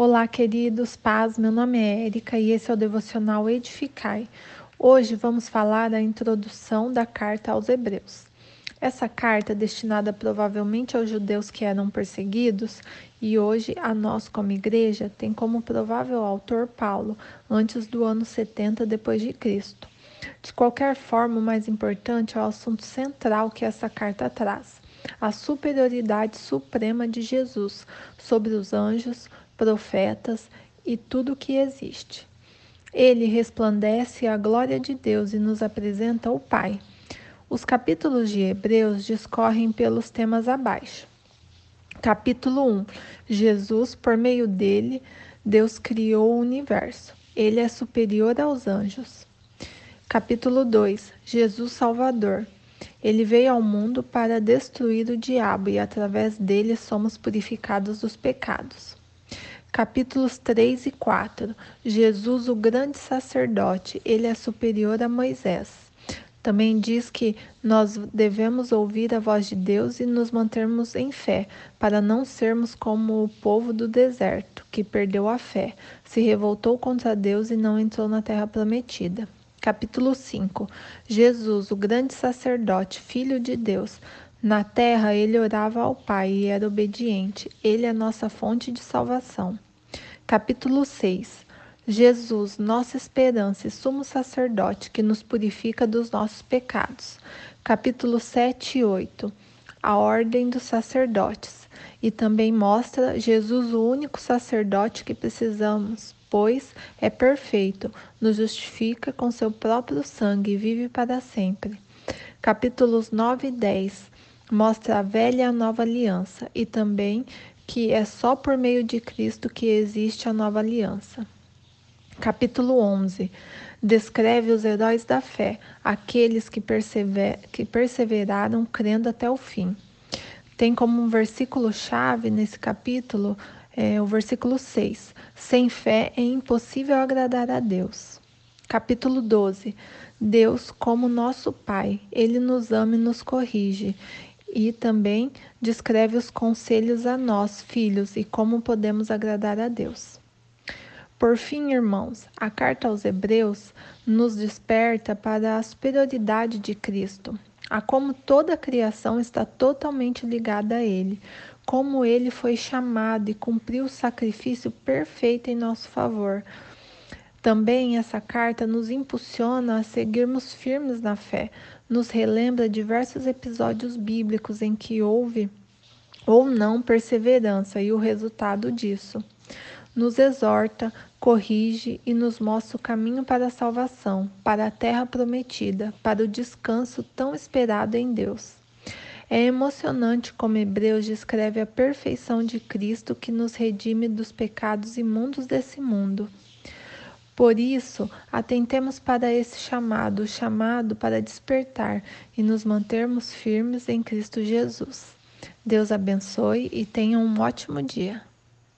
Olá, queridos, paz. Meu nome é Érica e esse é o devocional Edificai. Hoje vamos falar da introdução da carta aos Hebreus. Essa carta, destinada provavelmente aos judeus que eram perseguidos, e hoje a nós como igreja, tem como provável autor Paulo, antes do ano 70 depois de Cristo. De qualquer forma, o mais importante é o assunto central que essa carta traz: a superioridade suprema de Jesus sobre os anjos, profetas e tudo o que existe. Ele resplandece a glória de Deus e nos apresenta o Pai. Os capítulos de Hebreus discorrem pelos temas abaixo. Capítulo 1: Jesus, por meio dele, Deus criou o universo. Ele é superior aos anjos. Capítulo 2: Jesus Salvador. Ele veio ao mundo para destruir o diabo e através dele somos purificados dos pecados. Capítulos 3 e 4. Jesus, o grande sacerdote, ele é superior a Moisés. Também diz que nós devemos ouvir a voz de Deus e nos mantermos em fé, para não sermos como o povo do deserto, que perdeu a fé, se revoltou contra Deus e não entrou na terra prometida. Capítulo 5. Jesus, o grande sacerdote, filho de Deus, na terra ele orava ao Pai e era obediente. Ele é nossa fonte de salvação. Capítulo 6. Jesus, nossa esperança e sumo sacerdote que nos purifica dos nossos pecados. Capítulo 7 e 8. A ordem dos sacerdotes. E também mostra Jesus o único sacerdote que precisamos, pois é perfeito, nos justifica com seu próprio sangue e vive para sempre. Capítulos 9 e 10 mostra a velha e a nova aliança e também que é só por meio de Cristo que existe a nova aliança. Capítulo 11 descreve os heróis da fé, aqueles que, persever, que perseveraram crendo até o fim. Tem como um versículo-chave nesse capítulo é, o versículo 6: Sem fé é impossível agradar a Deus. Capítulo 12: Deus, como nosso Pai, Ele nos ama e nos corrige e também descreve os conselhos a nós, filhos, e como podemos agradar a Deus. Por fim, irmãos, a carta aos Hebreus nos desperta para a superioridade de Cristo, a como toda a criação está totalmente ligada a Ele, como Ele foi chamado e cumpriu o sacrifício perfeito em nosso favor. Também essa carta nos impulsiona a seguirmos firmes na fé, nos relembra diversos episódios bíblicos em que houve ou não perseverança e o resultado disso. Nos exorta, corrige e nos mostra o caminho para a salvação, para a terra prometida, para o descanso tão esperado em Deus. É emocionante como Hebreus descreve a perfeição de Cristo que nos redime dos pecados imundos desse mundo. Por isso, atentemos para esse chamado, o chamado para despertar e nos mantermos firmes em Cristo Jesus. Deus abençoe e tenha um ótimo dia.